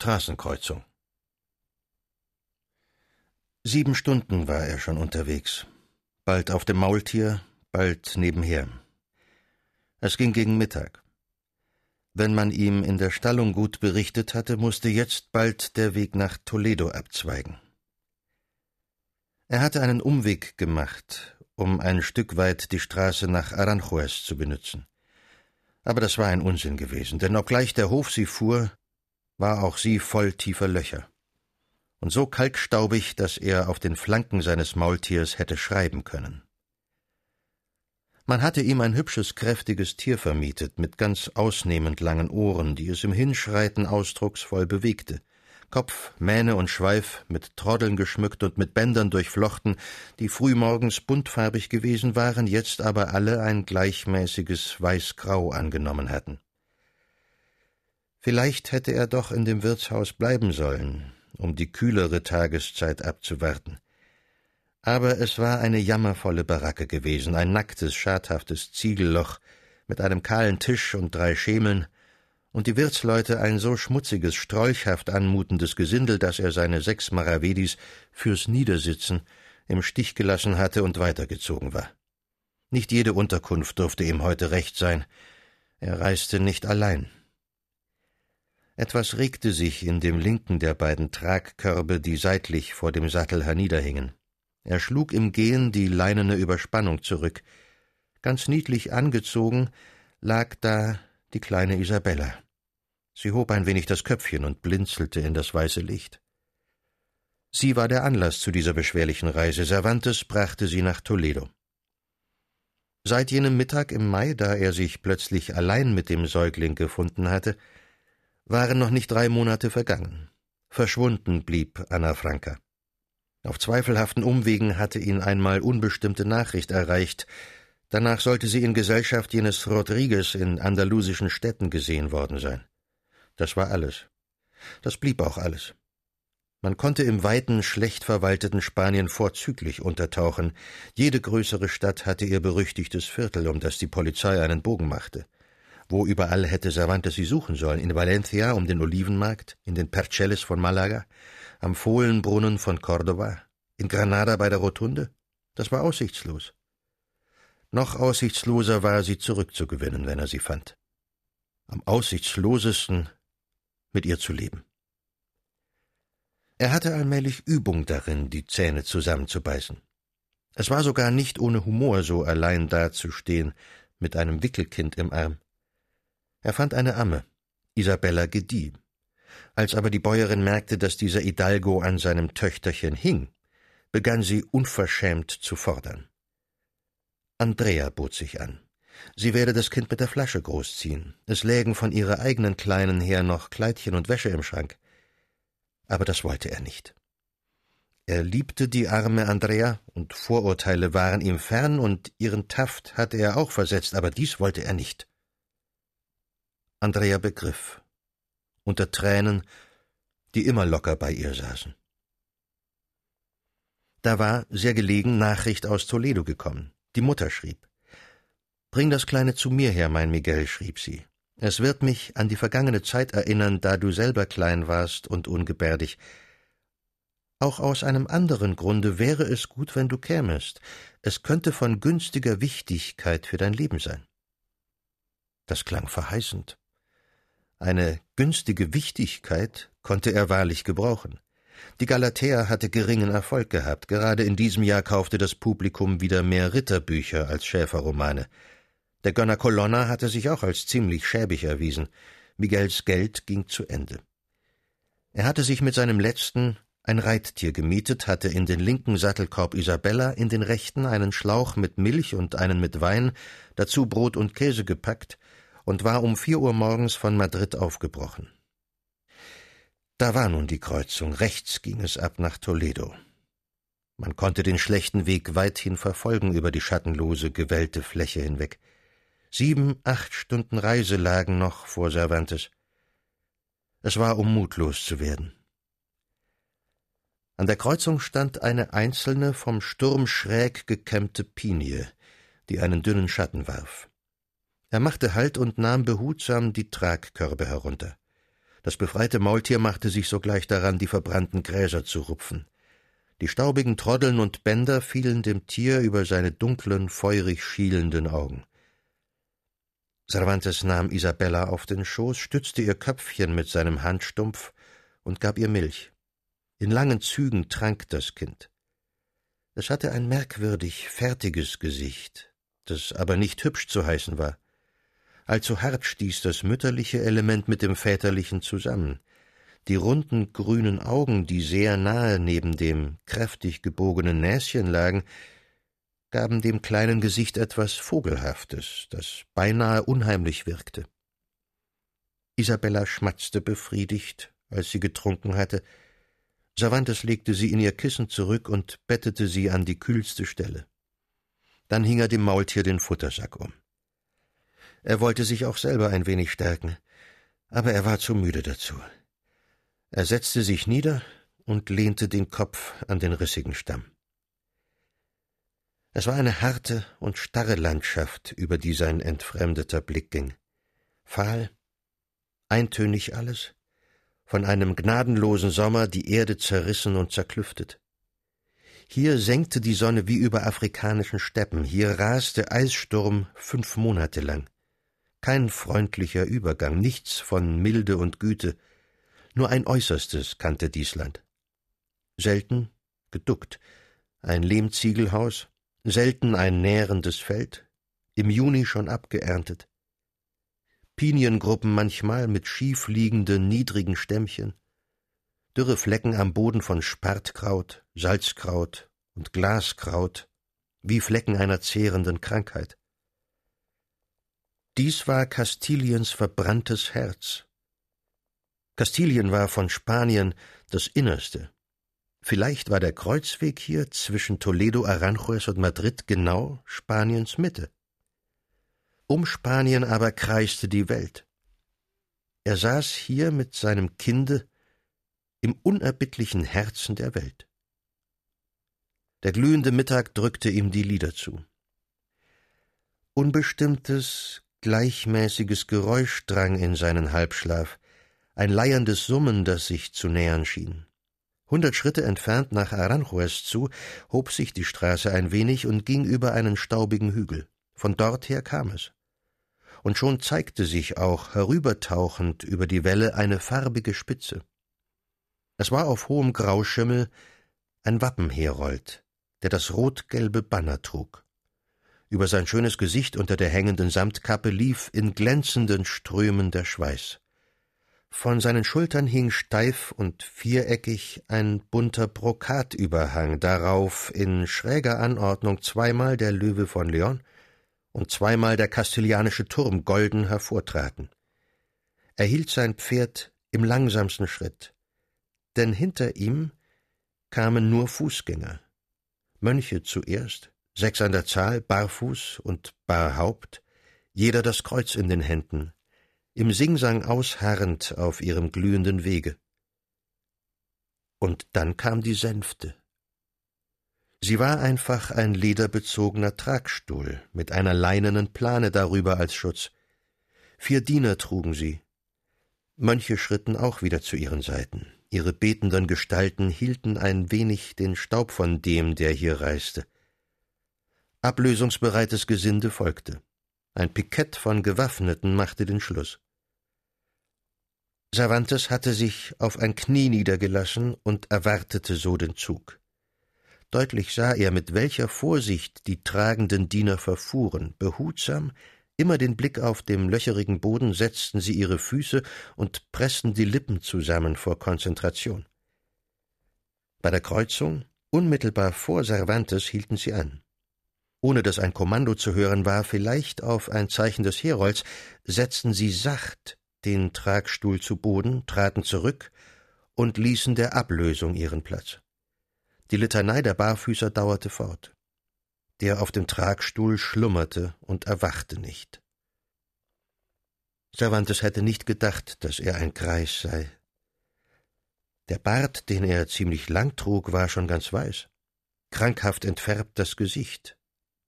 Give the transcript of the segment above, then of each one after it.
Straßenkreuzung. Sieben Stunden war er schon unterwegs. Bald auf dem Maultier, bald nebenher. Es ging gegen Mittag. Wenn man ihm in der Stallung gut berichtet hatte, musste jetzt bald der Weg nach Toledo abzweigen. Er hatte einen Umweg gemacht, um ein Stück weit die Straße nach Aranjuez zu benützen. Aber das war ein Unsinn gewesen, denn obgleich der Hof sie fuhr, war auch sie voll tiefer Löcher. Und so kalkstaubig, dass er auf den Flanken seines Maultiers hätte schreiben können. Man hatte ihm ein hübsches, kräftiges Tier vermietet, mit ganz ausnehmend langen Ohren, die es im Hinschreiten ausdrucksvoll bewegte. Kopf, Mähne und Schweif, mit Troddeln geschmückt und mit Bändern durchflochten, die frühmorgens buntfarbig gewesen waren, jetzt aber alle ein gleichmäßiges Weißgrau angenommen hatten. Vielleicht hätte er doch in dem Wirtshaus bleiben sollen, um die kühlere Tageszeit abzuwarten. Aber es war eine jammervolle Baracke gewesen, ein nacktes, schadhaftes Ziegelloch mit einem kahlen Tisch und drei Schemeln, und die Wirtsleute ein so schmutziges, strolchhaft anmutendes Gesindel, dass er seine sechs Maravedis fürs Niedersitzen im Stich gelassen hatte und weitergezogen war. Nicht jede Unterkunft durfte ihm heute recht sein. Er reiste nicht allein. Etwas regte sich in dem linken der beiden Tragkörbe, die seitlich vor dem Sattel herniederhingen. Er schlug im Gehen die leinene Überspannung zurück. Ganz niedlich angezogen lag da die kleine Isabella. Sie hob ein wenig das Köpfchen und blinzelte in das weiße Licht. Sie war der Anlass zu dieser beschwerlichen Reise. Cervantes brachte sie nach Toledo. Seit jenem Mittag im Mai, da er sich plötzlich allein mit dem Säugling gefunden hatte, waren noch nicht drei Monate vergangen. Verschwunden blieb Anna Franca. Auf zweifelhaften Umwegen hatte ihn einmal unbestimmte Nachricht erreicht, Danach sollte sie in Gesellschaft jenes Rodriguez in andalusischen Städten gesehen worden sein. Das war alles. Das blieb auch alles. Man konnte im weiten, schlecht verwalteten Spanien vorzüglich untertauchen. Jede größere Stadt hatte ihr berüchtigtes Viertel, um das die Polizei einen Bogen machte. Wo überall hätte Cervantes sie suchen sollen? In Valencia um den Olivenmarkt, in den Percheles von Malaga, am Fohlenbrunnen von Cordova, in Granada bei der Rotunde? Das war aussichtslos. Noch aussichtsloser war sie zurückzugewinnen, wenn er sie fand. Am aussichtslosesten mit ihr zu leben. Er hatte allmählich Übung darin, die Zähne zusammenzubeißen. Es war sogar nicht ohne Humor, so allein dazustehen, mit einem Wickelkind im Arm. Er fand eine Amme, Isabella gedieh. Als aber die Bäuerin merkte, dass dieser Hidalgo an seinem Töchterchen hing, begann sie unverschämt zu fordern. Andrea bot sich an. Sie werde das Kind mit der Flasche großziehen. Es lägen von ihrer eigenen Kleinen her noch Kleidchen und Wäsche im Schrank. Aber das wollte er nicht. Er liebte die arme Andrea, und Vorurteile waren ihm fern, und ihren Taft hatte er auch versetzt, aber dies wollte er nicht. Andrea begriff, unter Tränen, die immer locker bei ihr saßen. Da war, sehr gelegen, Nachricht aus Toledo gekommen. Die Mutter schrieb. Bring das Kleine zu mir her, mein Miguel, schrieb sie. Es wird mich an die vergangene Zeit erinnern, da du selber klein warst und ungebärdig. Auch aus einem anderen Grunde wäre es gut, wenn du kämest. Es könnte von günstiger Wichtigkeit für dein Leben sein. Das klang verheißend. Eine günstige Wichtigkeit konnte er wahrlich gebrauchen. Die Galatea hatte geringen Erfolg gehabt. Gerade in diesem Jahr kaufte das Publikum wieder mehr Ritterbücher als Schäferromane. Der Gönner Colonna hatte sich auch als ziemlich schäbig erwiesen. Miguels Geld ging zu Ende. Er hatte sich mit seinem letzten ein Reittier gemietet, hatte in den linken Sattelkorb Isabella, in den rechten einen Schlauch mit Milch und einen mit Wein, dazu Brot und Käse gepackt und war um vier Uhr morgens von Madrid aufgebrochen. Da war nun die Kreuzung, rechts ging es ab nach Toledo. Man konnte den schlechten Weg weithin verfolgen über die schattenlose, gewellte Fläche hinweg. Sieben, acht Stunden Reise lagen noch vor Cervantes. Es war, um mutlos zu werden. An der Kreuzung stand eine einzelne, vom Sturm schräg gekämmte Pinie, die einen dünnen Schatten warf. Er machte Halt und nahm behutsam die Tragkörbe herunter. Das befreite Maultier machte sich sogleich daran, die verbrannten Gräser zu rupfen. Die staubigen Troddeln und Bänder fielen dem Tier über seine dunklen, feurig schielenden Augen. Cervantes nahm Isabella auf den Schoß, stützte ihr Köpfchen mit seinem Handstumpf und gab ihr Milch. In langen Zügen trank das Kind. Es hatte ein merkwürdig fertiges Gesicht, das aber nicht hübsch zu heißen war. Allzu hart stieß das mütterliche Element mit dem väterlichen zusammen. Die runden grünen Augen, die sehr nahe neben dem kräftig gebogenen Näschen lagen, gaben dem kleinen Gesicht etwas Vogelhaftes, das beinahe unheimlich wirkte. Isabella schmatzte befriedigt, als sie getrunken hatte. Cervantes legte sie in ihr Kissen zurück und bettete sie an die kühlste Stelle. Dann hing er dem Maultier den Futtersack um. Er wollte sich auch selber ein wenig stärken, aber er war zu müde dazu. Er setzte sich nieder und lehnte den Kopf an den rissigen Stamm. Es war eine harte und starre Landschaft, über die sein entfremdeter Blick ging. Fahl, eintönig alles, von einem gnadenlosen Sommer die Erde zerrissen und zerklüftet. Hier senkte die Sonne wie über afrikanischen Steppen, hier raste Eissturm fünf Monate lang. Kein freundlicher Übergang, nichts von Milde und Güte, nur ein Äußerstes kannte dies Land. Selten geduckt, ein Lehmziegelhaus, selten ein nährendes Feld, im Juni schon abgeerntet. Piniengruppen manchmal mit schief liegenden, niedrigen Stämmchen, dürre Flecken am Boden von Spartkraut, Salzkraut und Glaskraut, wie Flecken einer zehrenden Krankheit. Dies war Kastiliens verbranntes Herz, Kastilien war von Spanien das Innerste. Vielleicht war der Kreuzweg hier zwischen Toledo, Aranjuez und Madrid genau Spaniens Mitte. Um Spanien aber kreiste die Welt. Er saß hier mit seinem Kinde im unerbittlichen Herzen der Welt. Der glühende Mittag drückte ihm die Lider zu. Unbestimmtes, gleichmäßiges Geräusch drang in seinen Halbschlaf, ein leierndes Summen, das sich zu nähern schien. Hundert Schritte entfernt nach Aranjuez zu, hob sich die Straße ein wenig und ging über einen staubigen Hügel. Von dort her kam es. Und schon zeigte sich auch herübertauchend über die Welle eine farbige Spitze. Es war auf hohem Grauschimmel ein Wappenherold, der das rot-gelbe Banner trug. Über sein schönes Gesicht unter der hängenden Samtkappe lief in glänzenden Strömen der Schweiß. Von seinen Schultern hing steif und viereckig ein bunter Brokatüberhang, darauf in schräger Anordnung zweimal der Löwe von Leon und zweimal der kastilianische Turm golden hervortraten. Er hielt sein Pferd im langsamsten Schritt, denn hinter ihm kamen nur Fußgänger, Mönche zuerst, sechs an der Zahl, barfuß und barhaupt, jeder das Kreuz in den Händen, im Singsang ausharrend auf ihrem glühenden Wege. Und dann kam die Sänfte. Sie war einfach ein lederbezogener Tragstuhl mit einer leinenen Plane darüber als Schutz. Vier Diener trugen sie. Mönche schritten auch wieder zu ihren Seiten. Ihre betenden Gestalten hielten ein wenig den Staub von dem, der hier reiste. Ablösungsbereites Gesinde folgte. Ein Pikett von Gewaffneten machte den Schluss. Cervantes hatte sich auf ein Knie niedergelassen und erwartete so den Zug. Deutlich sah er, mit welcher Vorsicht die tragenden Diener verfuhren. Behutsam, immer den Blick auf dem löcherigen Boden setzten sie ihre Füße und pressten die Lippen zusammen vor Konzentration. Bei der Kreuzung, unmittelbar vor Cervantes, hielten sie an ohne dass ein Kommando zu hören war, vielleicht auf ein Zeichen des Herolds, setzten sie sacht den Tragstuhl zu Boden, traten zurück und ließen der Ablösung ihren Platz. Die Litanei der Barfüßer dauerte fort. Der auf dem Tragstuhl schlummerte und erwachte nicht. Cervantes hätte nicht gedacht, dass er ein Greis sei. Der Bart, den er ziemlich lang trug, war schon ganz weiß. Krankhaft entfärbt das Gesicht,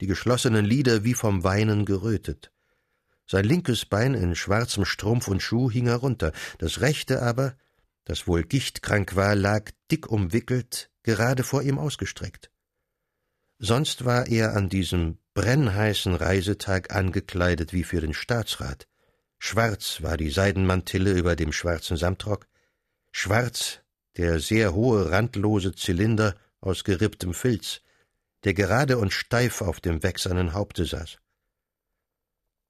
die geschlossenen Lider wie vom Weinen gerötet. Sein linkes Bein in schwarzem Strumpf und Schuh hing herunter, das rechte aber, das wohl gichtkrank war, lag dick umwickelt, gerade vor ihm ausgestreckt. Sonst war er an diesem brennheißen Reisetag angekleidet wie für den Staatsrat. Schwarz war die Seidenmantille über dem schwarzen Samtrock, schwarz der sehr hohe randlose Zylinder aus geripptem Filz, der gerade und steif auf dem wächsernen Haupte saß.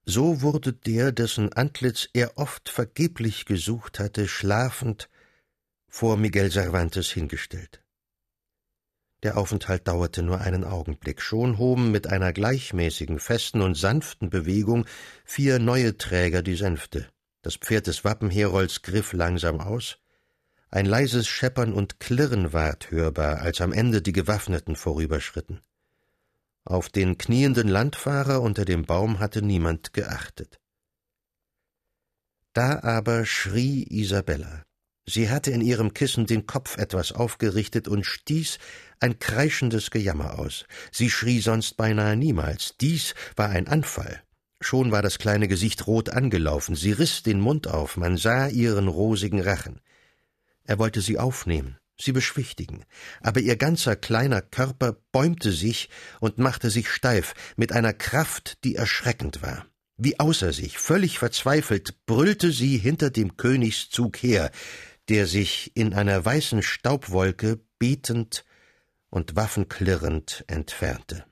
So wurde der, dessen Antlitz er oft vergeblich gesucht hatte, schlafend vor Miguel Cervantes hingestellt. Der Aufenthalt dauerte nur einen Augenblick. Schon hoben mit einer gleichmäßigen, festen und sanften Bewegung vier neue Träger die Sänfte. Das Pferd des Wappenherolds griff langsam aus. Ein leises Scheppern und Klirren ward hörbar, als am Ende die Gewaffneten vorüberschritten. Auf den knienden Landfahrer unter dem Baum hatte niemand geachtet. Da aber schrie Isabella. Sie hatte in ihrem Kissen den Kopf etwas aufgerichtet und stieß ein kreischendes Gejammer aus. Sie schrie sonst beinahe niemals. Dies war ein Anfall. Schon war das kleine Gesicht rot angelaufen. Sie riß den Mund auf, man sah ihren rosigen Rachen. Er wollte sie aufnehmen, sie beschwichtigen, aber ihr ganzer kleiner Körper bäumte sich und machte sich steif mit einer Kraft, die erschreckend war. Wie außer sich, völlig verzweifelt, brüllte sie hinter dem Königszug her, der sich in einer weißen Staubwolke betend und waffenklirrend entfernte.